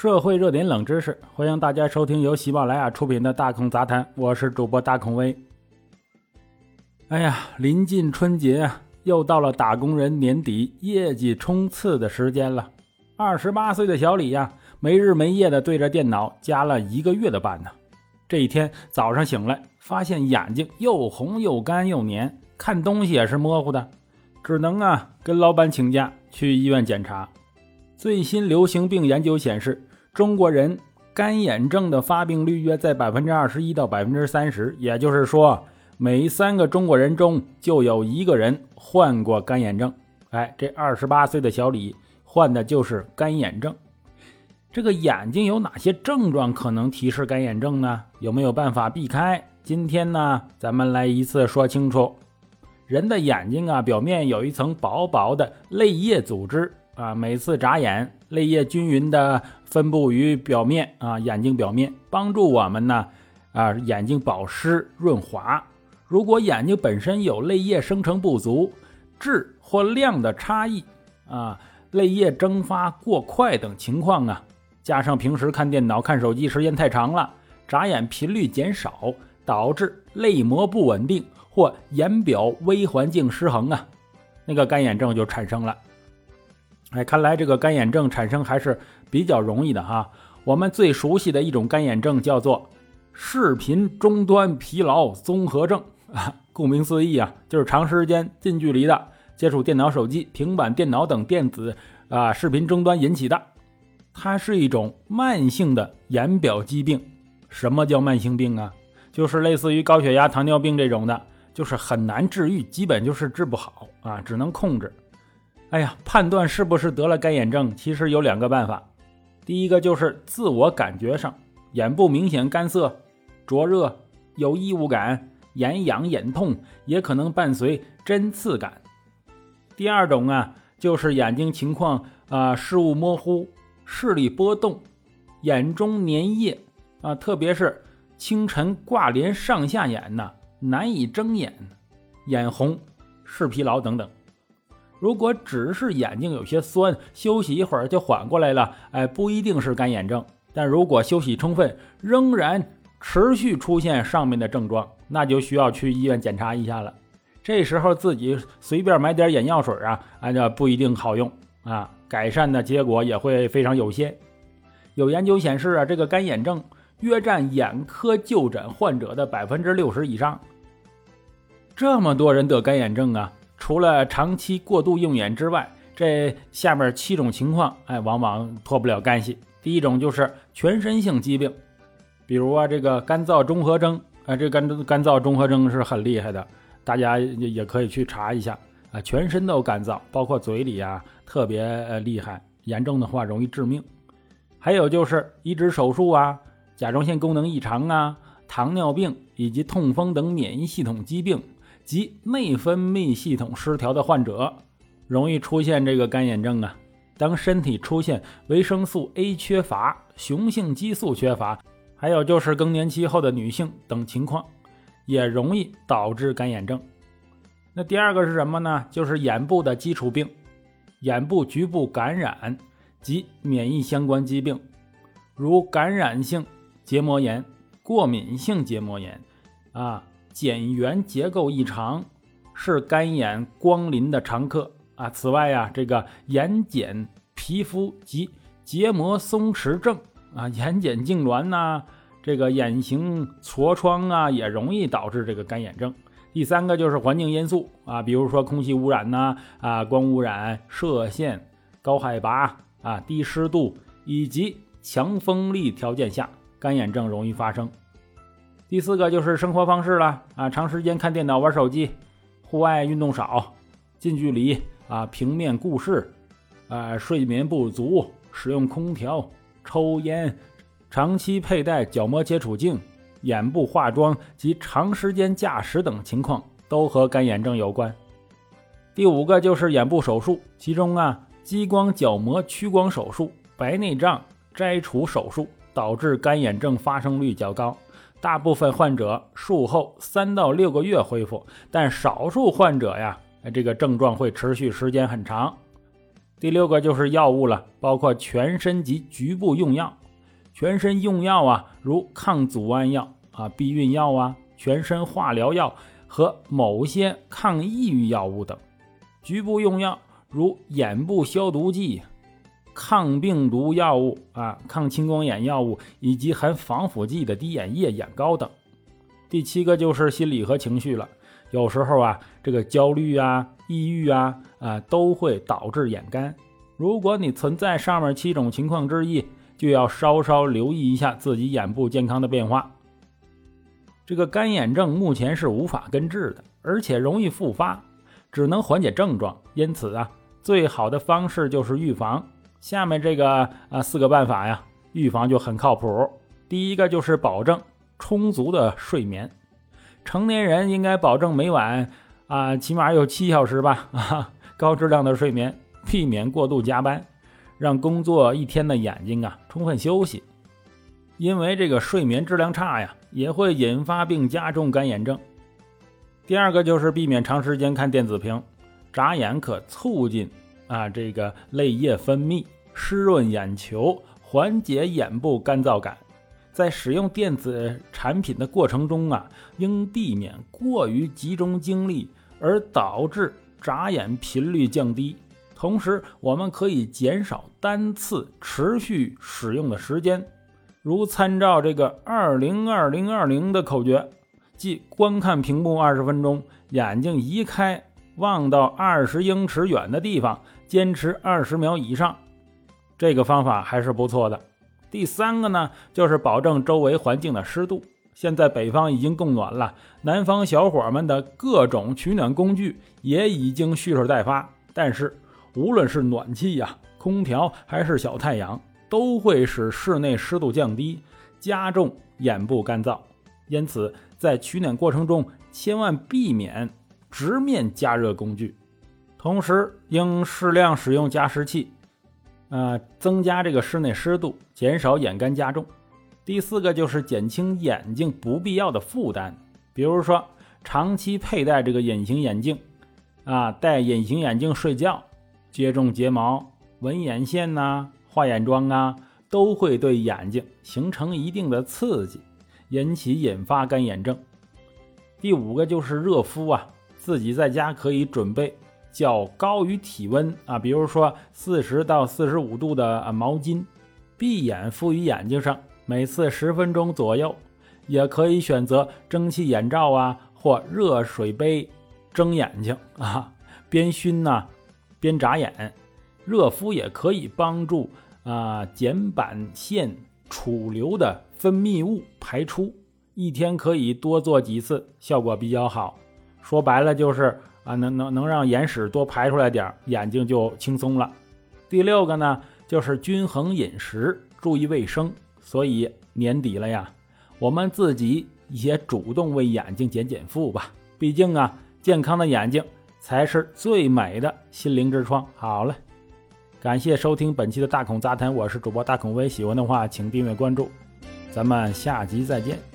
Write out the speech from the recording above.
社会热点冷知识，欢迎大家收听由喜马拉雅出品的《大孔杂谈》，我是主播大孔威。哎呀，临近春节啊，又到了打工人年底业绩冲刺的时间了。二十八岁的小李呀，没日没夜的对着电脑加了一个月的班呢。这一天早上醒来，发现眼睛又红又干又黏，看东西也是模糊的，只能啊跟老板请假去医院检查。最新流行病研究显示，中国人干眼症的发病率约在百分之二十一到百分之三十，也就是说，每三个中国人中就有一个人患过干眼症。哎，这二十八岁的小李患的就是干眼症。这个眼睛有哪些症状可能提示干眼症呢？有没有办法避开？今天呢，咱们来一次说清楚。人的眼睛啊，表面有一层薄薄的泪液组织。啊，每次眨眼，泪液均匀的分布于表面啊，眼睛表面，帮助我们呢啊，眼睛保湿润滑。如果眼睛本身有泪液生成不足、质或量的差异啊，泪液蒸发过快等情况啊，加上平时看电脑、看手机时间太长了，眨眼频率减少，导致泪膜不稳定或眼表微环境失衡啊，那个干眼症就产生了。哎，看来这个干眼症产生还是比较容易的哈。我们最熟悉的一种干眼症叫做视频终端疲劳综合症啊，顾名思义啊，就是长时间近距离的接触电脑、手机、平板电脑等电子啊视频终端引起的。它是一种慢性的眼表疾病。什么叫慢性病啊？就是类似于高血压、糖尿病这种的，就是很难治愈，基本就是治不好啊，只能控制。哎呀，判断是不是得了干眼症，其实有两个办法。第一个就是自我感觉上，眼部明显干涩、灼热、有异物感、眼痒、眼痛，也可能伴随针刺感。第二种啊，就是眼睛情况啊，视物模糊、视力波动、眼中粘液啊，特别是清晨挂帘上下眼呐，难以睁眼、眼红、视疲劳等等。如果只是眼睛有些酸，休息一会儿就缓过来了，哎，不一定是干眼症。但如果休息充分，仍然持续出现上面的症状，那就需要去医院检查一下了。这时候自己随便买点眼药水啊，啊，那不一定好用啊，改善的结果也会非常有限。有研究显示啊，这个干眼症约占眼科就诊患者的百分之六十以上。这么多人得干眼症啊！除了长期过度用眼之外，这下面七种情况，哎，往往脱不了干系。第一种就是全身性疾病，比如啊，这个干燥综合征，啊，这干干燥综合征是很厉害的，大家也也可以去查一下啊，全身都干燥，包括嘴里啊，特别呃厉害，严重的话容易致命。还有就是移植手术啊，甲状腺功能异常啊，糖尿病以及痛风等免疫系统疾病。及内分泌系统失调的患者，容易出现这个干眼症啊。当身体出现维生素 A 缺乏、雄性激素缺乏，还有就是更年期后的女性等情况，也容易导致干眼症。那第二个是什么呢？就是眼部的基础病、眼部局部感染及免疫相关疾病，如感染性结膜炎、过敏性结膜炎啊。睑缘结构异常是干眼光临的常客啊。此外呀，这个眼睑皮肤及结膜松弛症啊，眼睑痉挛呐，这个眼型痤疮啊，也容易导致这个干眼症。第三个就是环境因素啊，比如说空气污染呐啊，光污染、射线、高海拔啊、低湿度以及强风力条件下，干眼症容易发生。第四个就是生活方式了啊，长时间看电脑、玩手机，户外运动少，近距离啊平面顾视，啊睡眠不足，使用空调，抽烟，长期佩戴角膜接触镜，眼部化妆及长时间驾驶等情况都和干眼症有关。第五个就是眼部手术，其中啊激光角膜屈光手术、白内障摘除手术导致干眼症发生率较高。大部分患者术后三到六个月恢复，但少数患者呀，这个症状会持续时间很长。第六个就是药物了，包括全身及局部用药。全身用药啊，如抗组胺药啊、避孕药啊、全身化疗药和某些抗抑郁药物等；局部用药如眼部消毒剂、抗病毒药物啊、抗青光眼药物以及含防腐剂的滴眼液、眼膏等。第七个就是心理和情绪了，有时候啊，这个焦虑啊、抑郁啊啊都会导致眼干。如果你存在上面七种情况之一，就要稍稍留意一下自己眼部健康的变化。这个干眼症目前是无法根治的，而且容易复发，只能缓解症状。因此啊，最好的方式就是预防。下面这个啊四个办法呀，预防就很靠谱。第一个就是保证充足的睡眠，成年人应该保证每晚啊起码有七小时吧啊 高质量的睡眠，避免过度加班，让工作一天的眼睛啊充分休息。因为这个睡眠质量差呀，也会引发并加重干眼症。第二个就是避免长时间看电子屏，眨眼可促进啊这个泪液分泌，湿润眼球，缓解眼部干燥感。在使用电子产品的过程中啊，应避免过于集中精力而导致眨眼频率降低。同时，我们可以减少单次持续使用的时间。如参照这个“二零二零二零”的口诀，即观看屏幕二十分钟，眼睛移开，望到二十英尺远的地方，坚持二十秒以上。这个方法还是不错的。第三个呢，就是保证周围环境的湿度。现在北方已经供暖了，南方小伙们的各种取暖工具也已经蓄势待发。但是，无论是暖气呀、空调还是小太阳。都会使室内湿度降低，加重眼部干燥。因此，在取暖过程中，千万避免直面加热工具。同时，应适量使用加湿器，呃，增加这个室内湿度，减少眼干加重。第四个就是减轻眼睛不必要的负担，比如说长期佩戴这个隐形眼镜，啊，戴隐形眼镜睡觉，接种睫毛、纹眼线呐。画眼妆啊，都会对眼睛形成一定的刺激，引起引发干眼症。第五个就是热敷啊，自己在家可以准备较高于体温啊，比如说四十到四十五度的毛巾，闭眼敷于眼睛上，每次十分钟左右。也可以选择蒸汽眼罩啊，或热水杯蒸眼睛啊，边熏呢边眨眼。热敷也可以帮助啊睑板腺储留的分泌物排出，一天可以多做几次，效果比较好。说白了就是啊能能能让眼屎多排出来点眼睛就轻松了。第六个呢就是均衡饮食，注意卫生。所以年底了呀，我们自己也主动为眼睛减减负吧。毕竟啊，健康的眼睛才是最美的心灵之窗。好了。感谢收听本期的大孔杂谈，我是主播大孔威。喜欢的话，请订阅关注，咱们下集再见。